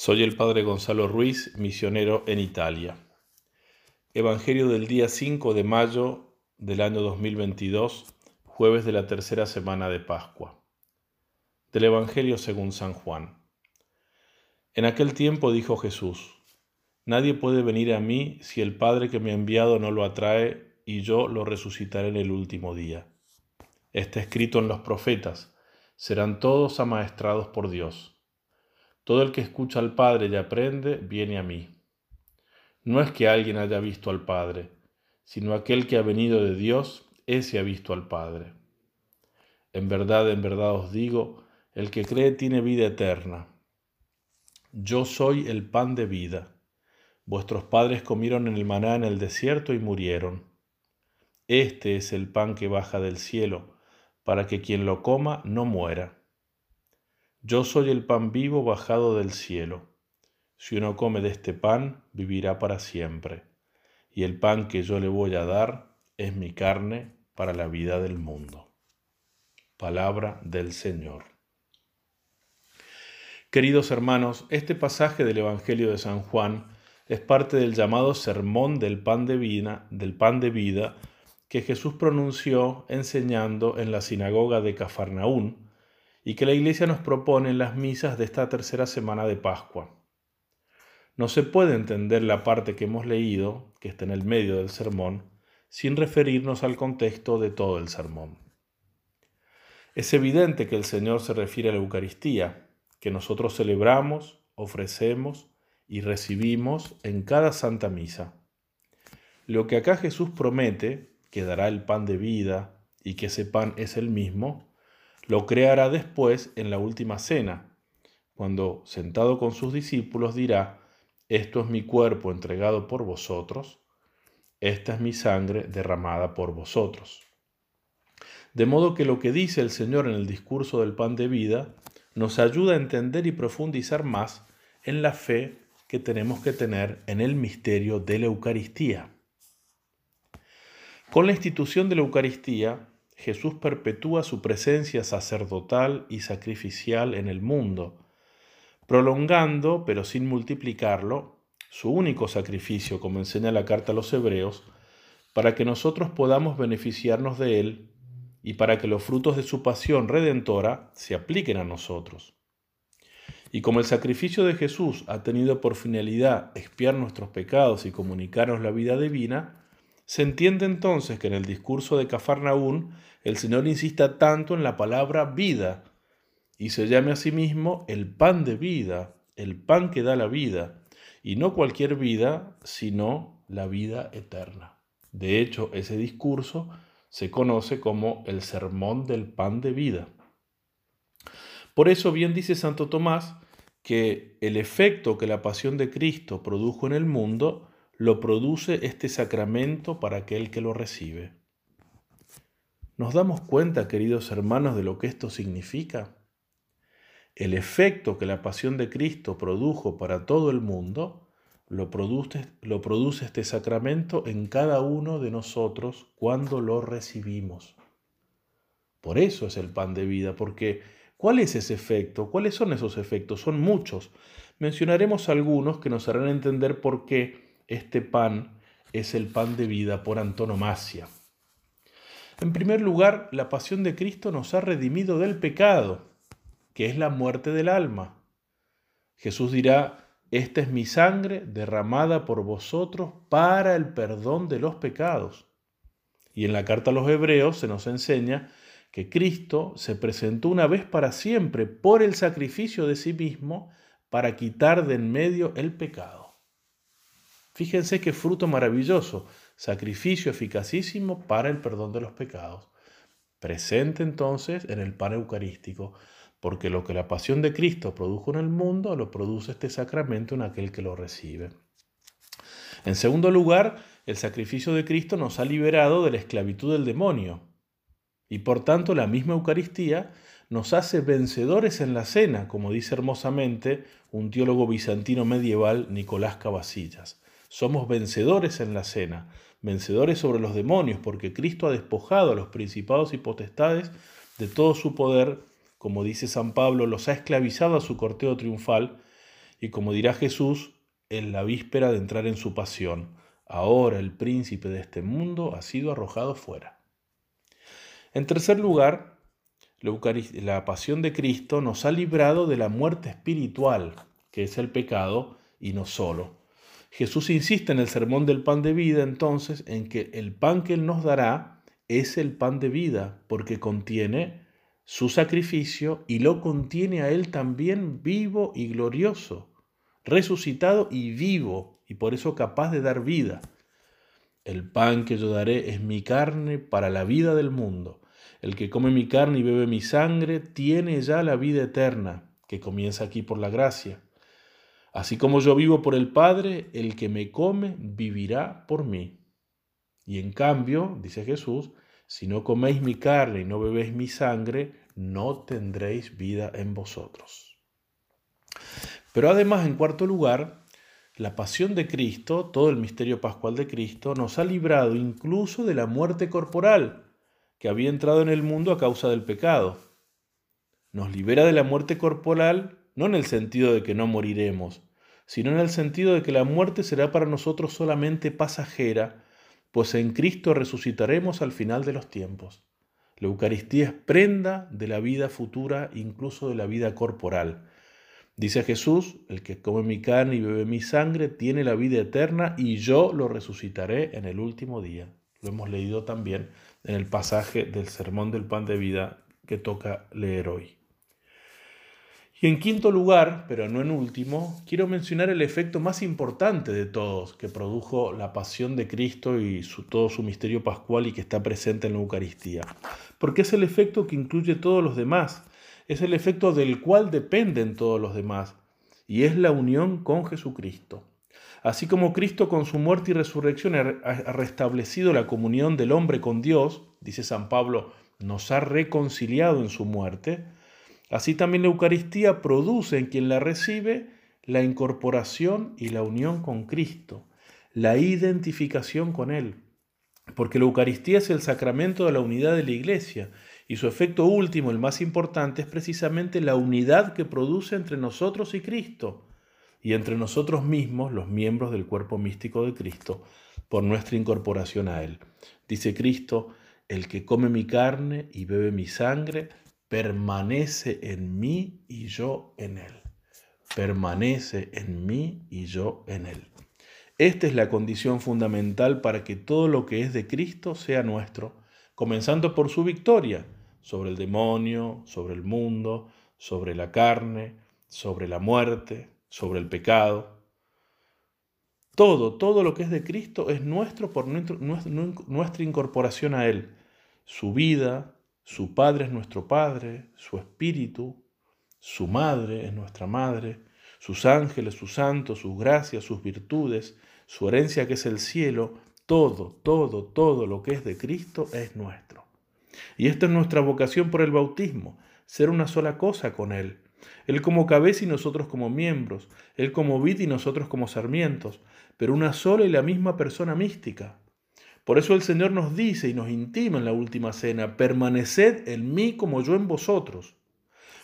Soy el Padre Gonzalo Ruiz, misionero en Italia. Evangelio del día 5 de mayo del año 2022, jueves de la tercera semana de Pascua. Del Evangelio según San Juan. En aquel tiempo dijo Jesús, Nadie puede venir a mí si el Padre que me ha enviado no lo atrae, y yo lo resucitaré en el último día. Está escrito en los profetas, serán todos amaestrados por Dios. Todo el que escucha al Padre y aprende, viene a mí. No es que alguien haya visto al Padre, sino aquel que ha venido de Dios, ese ha visto al Padre. En verdad, en verdad os digo, el que cree tiene vida eterna. Yo soy el pan de vida. Vuestros padres comieron el maná en el desierto y murieron. Este es el pan que baja del cielo, para que quien lo coma no muera. Yo soy el pan vivo bajado del cielo. Si uno come de este pan, vivirá para siempre. Y el pan que yo le voy a dar es mi carne para la vida del mundo. Palabra del Señor. Queridos hermanos, este pasaje del Evangelio de San Juan es parte del llamado sermón del pan de vida, del pan de vida que Jesús pronunció enseñando en la sinagoga de Cafarnaún y que la Iglesia nos propone en las misas de esta tercera semana de Pascua. No se puede entender la parte que hemos leído, que está en el medio del sermón, sin referirnos al contexto de todo el sermón. Es evidente que el Señor se refiere a la Eucaristía, que nosotros celebramos, ofrecemos y recibimos en cada Santa Misa. Lo que acá Jesús promete, que dará el pan de vida y que ese pan es el mismo, lo creará después en la última cena, cuando, sentado con sus discípulos, dirá, Esto es mi cuerpo entregado por vosotros, esta es mi sangre derramada por vosotros. De modo que lo que dice el Señor en el discurso del pan de vida nos ayuda a entender y profundizar más en la fe que tenemos que tener en el misterio de la Eucaristía. Con la institución de la Eucaristía, Jesús perpetúa su presencia sacerdotal y sacrificial en el mundo, prolongando, pero sin multiplicarlo, su único sacrificio, como enseña la carta a los hebreos, para que nosotros podamos beneficiarnos de él y para que los frutos de su pasión redentora se apliquen a nosotros. Y como el sacrificio de Jesús ha tenido por finalidad expiar nuestros pecados y comunicarnos la vida divina, se entiende entonces que en el discurso de Cafarnaún el Señor insista tanto en la palabra vida y se llame a sí mismo el pan de vida, el pan que da la vida, y no cualquier vida, sino la vida eterna. De hecho, ese discurso se conoce como el sermón del pan de vida. Por eso bien dice Santo Tomás que el efecto que la pasión de Cristo produjo en el mundo lo produce este sacramento para aquel que lo recibe. ¿Nos damos cuenta, queridos hermanos, de lo que esto significa? El efecto que la pasión de Cristo produjo para todo el mundo, lo produce, lo produce este sacramento en cada uno de nosotros cuando lo recibimos. Por eso es el pan de vida, porque ¿cuál es ese efecto? ¿Cuáles son esos efectos? Son muchos. Mencionaremos algunos que nos harán entender por qué este pan es el pan de vida por antonomasia. En primer lugar, la pasión de Cristo nos ha redimido del pecado, que es la muerte del alma. Jesús dirá, esta es mi sangre derramada por vosotros para el perdón de los pecados. Y en la carta a los hebreos se nos enseña que Cristo se presentó una vez para siempre por el sacrificio de sí mismo para quitar de en medio el pecado. Fíjense qué fruto maravilloso, sacrificio eficacísimo para el perdón de los pecados. Presente entonces en el pan eucarístico, porque lo que la pasión de Cristo produjo en el mundo, lo produce este sacramento en aquel que lo recibe. En segundo lugar, el sacrificio de Cristo nos ha liberado de la esclavitud del demonio, y por tanto la misma Eucaristía nos hace vencedores en la cena, como dice hermosamente un teólogo bizantino medieval, Nicolás Cavasillas. Somos vencedores en la cena, vencedores sobre los demonios, porque Cristo ha despojado a los principados y potestades de todo su poder, como dice San Pablo, los ha esclavizado a su corteo triunfal, y como dirá Jesús en la víspera de entrar en su pasión, ahora el príncipe de este mundo ha sido arrojado fuera. En tercer lugar, la pasión de Cristo nos ha librado de la muerte espiritual, que es el pecado, y no solo. Jesús insiste en el sermón del pan de vida entonces en que el pan que Él nos dará es el pan de vida, porque contiene su sacrificio y lo contiene a Él también vivo y glorioso, resucitado y vivo, y por eso capaz de dar vida. El pan que yo daré es mi carne para la vida del mundo. El que come mi carne y bebe mi sangre tiene ya la vida eterna, que comienza aquí por la gracia. Así como yo vivo por el Padre, el que me come vivirá por mí. Y en cambio, dice Jesús, si no coméis mi carne y no bebéis mi sangre, no tendréis vida en vosotros. Pero además, en cuarto lugar, la pasión de Cristo, todo el misterio pascual de Cristo, nos ha librado incluso de la muerte corporal que había entrado en el mundo a causa del pecado. Nos libera de la muerte corporal no en el sentido de que no moriremos, sino en el sentido de que la muerte será para nosotros solamente pasajera, pues en Cristo resucitaremos al final de los tiempos. La Eucaristía es prenda de la vida futura, incluso de la vida corporal. Dice Jesús, el que come mi carne y bebe mi sangre tiene la vida eterna y yo lo resucitaré en el último día. Lo hemos leído también en el pasaje del Sermón del Pan de Vida que toca leer hoy. Y en quinto lugar, pero no en último, quiero mencionar el efecto más importante de todos que produjo la pasión de Cristo y todo su misterio pascual y que está presente en la Eucaristía. Porque es el efecto que incluye todos los demás, es el efecto del cual dependen todos los demás, y es la unión con Jesucristo. Así como Cristo con su muerte y resurrección ha restablecido la comunión del hombre con Dios, dice San Pablo, nos ha reconciliado en su muerte, Así también la Eucaristía produce en quien la recibe la incorporación y la unión con Cristo, la identificación con Él. Porque la Eucaristía es el sacramento de la unidad de la Iglesia y su efecto último, el más importante, es precisamente la unidad que produce entre nosotros y Cristo y entre nosotros mismos, los miembros del cuerpo místico de Cristo, por nuestra incorporación a Él. Dice Cristo, el que come mi carne y bebe mi sangre, permanece en mí y yo en él. Permanece en mí y yo en él. Esta es la condición fundamental para que todo lo que es de Cristo sea nuestro, comenzando por su victoria sobre el demonio, sobre el mundo, sobre la carne, sobre la muerte, sobre el pecado. Todo, todo lo que es de Cristo es nuestro por nuestra incorporación a Él. Su vida, su Padre es nuestro Padre, su Espíritu, su Madre es nuestra Madre, sus ángeles, sus santos, sus gracias, sus virtudes, su herencia que es el cielo, todo, todo, todo lo que es de Cristo es nuestro. Y esta es nuestra vocación por el bautismo, ser una sola cosa con Él. Él como cabeza y nosotros como miembros, Él como vid y nosotros como sarmientos, pero una sola y la misma persona mística. Por eso el Señor nos dice y nos intima en la última cena, permaneced en mí como yo en vosotros.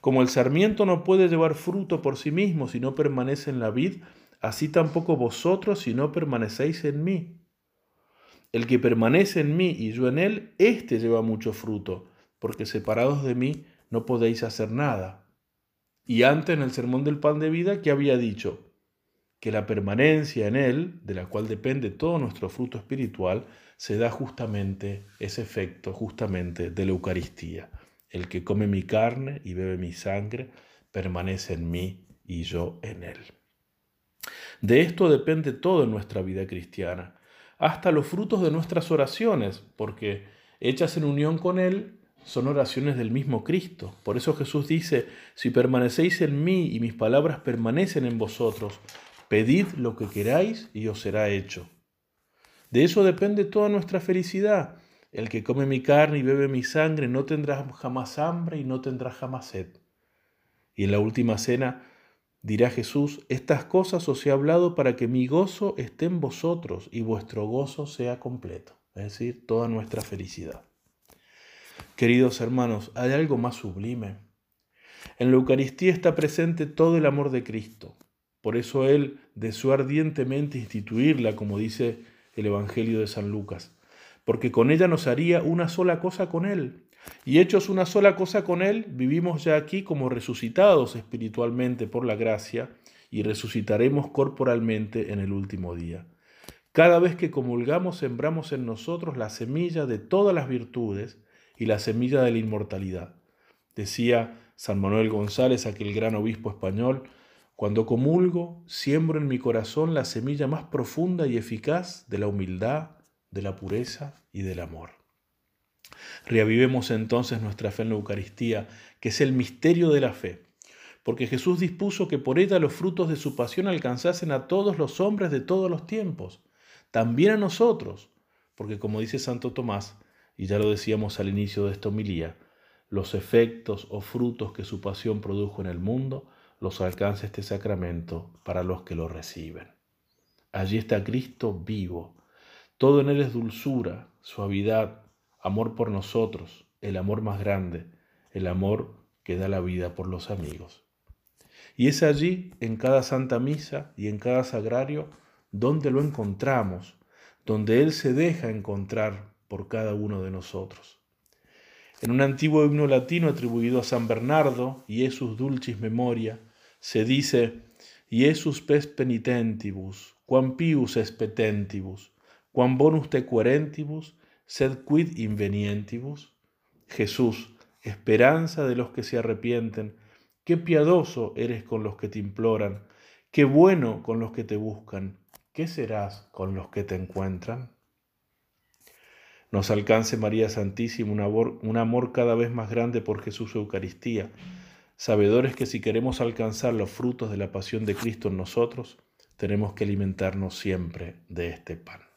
Como el sarmiento no puede llevar fruto por sí mismo si no permanece en la vid, así tampoco vosotros si no permanecéis en mí. El que permanece en mí y yo en él, éste lleva mucho fruto, porque separados de mí no podéis hacer nada. Y antes en el sermón del pan de vida, que había dicho? Que la permanencia en él, de la cual depende todo nuestro fruto espiritual, se da justamente ese efecto, justamente de la Eucaristía. El que come mi carne y bebe mi sangre permanece en mí y yo en él. De esto depende todo en nuestra vida cristiana, hasta los frutos de nuestras oraciones, porque hechas en unión con Él son oraciones del mismo Cristo. Por eso Jesús dice, si permanecéis en mí y mis palabras permanecen en vosotros, pedid lo que queráis y os será hecho. De eso depende toda nuestra felicidad. El que come mi carne y bebe mi sangre no tendrá jamás hambre y no tendrá jamás sed. Y en la última cena dirá Jesús, estas cosas os he hablado para que mi gozo esté en vosotros y vuestro gozo sea completo, es decir, toda nuestra felicidad. Queridos hermanos, hay algo más sublime. En la Eucaristía está presente todo el amor de Cristo, Por eso Él deseó ardientemente instituirla, como dice el Evangelio de San Lucas, porque con ella nos haría una sola cosa con Él. Y hechos una sola cosa con Él, vivimos ya aquí como resucitados espiritualmente por la gracia y resucitaremos corporalmente en el último día. Cada vez que comulgamos sembramos en nosotros la semilla de todas las virtudes y la semilla de la inmortalidad. Decía San Manuel González, aquel gran obispo español, cuando comulgo, siembro en mi corazón la semilla más profunda y eficaz de la humildad, de la pureza y del amor. Reavivemos entonces nuestra fe en la Eucaristía, que es el misterio de la fe, porque Jesús dispuso que por ella los frutos de su pasión alcanzasen a todos los hombres de todos los tiempos, también a nosotros, porque como dice Santo Tomás, y ya lo decíamos al inicio de esta homilía, los efectos o frutos que su pasión produjo en el mundo los alcanza este sacramento para los que lo reciben. Allí está Cristo vivo. Todo en Él es dulzura, suavidad, amor por nosotros, el amor más grande, el amor que da la vida por los amigos. Y es allí, en cada Santa Misa y en cada sagrario, donde lo encontramos, donde Él se deja encontrar por cada uno de nosotros. En un antiguo himno latino atribuido a San Bernardo, Iesus Dulcis Memoria, se dice, Iesus pes penitentibus, quam pius expetentibus, quam bonus te querentibus, sed quid invenientibus. Jesús, esperanza de los que se arrepienten, qué piadoso eres con los que te imploran, qué bueno con los que te buscan ¿qué serás con los que te encuentran? Nos alcance María Santísima un amor cada vez más grande por Jesús Eucaristía, sabedores que si queremos alcanzar los frutos de la pasión de Cristo en nosotros, tenemos que alimentarnos siempre de este pan.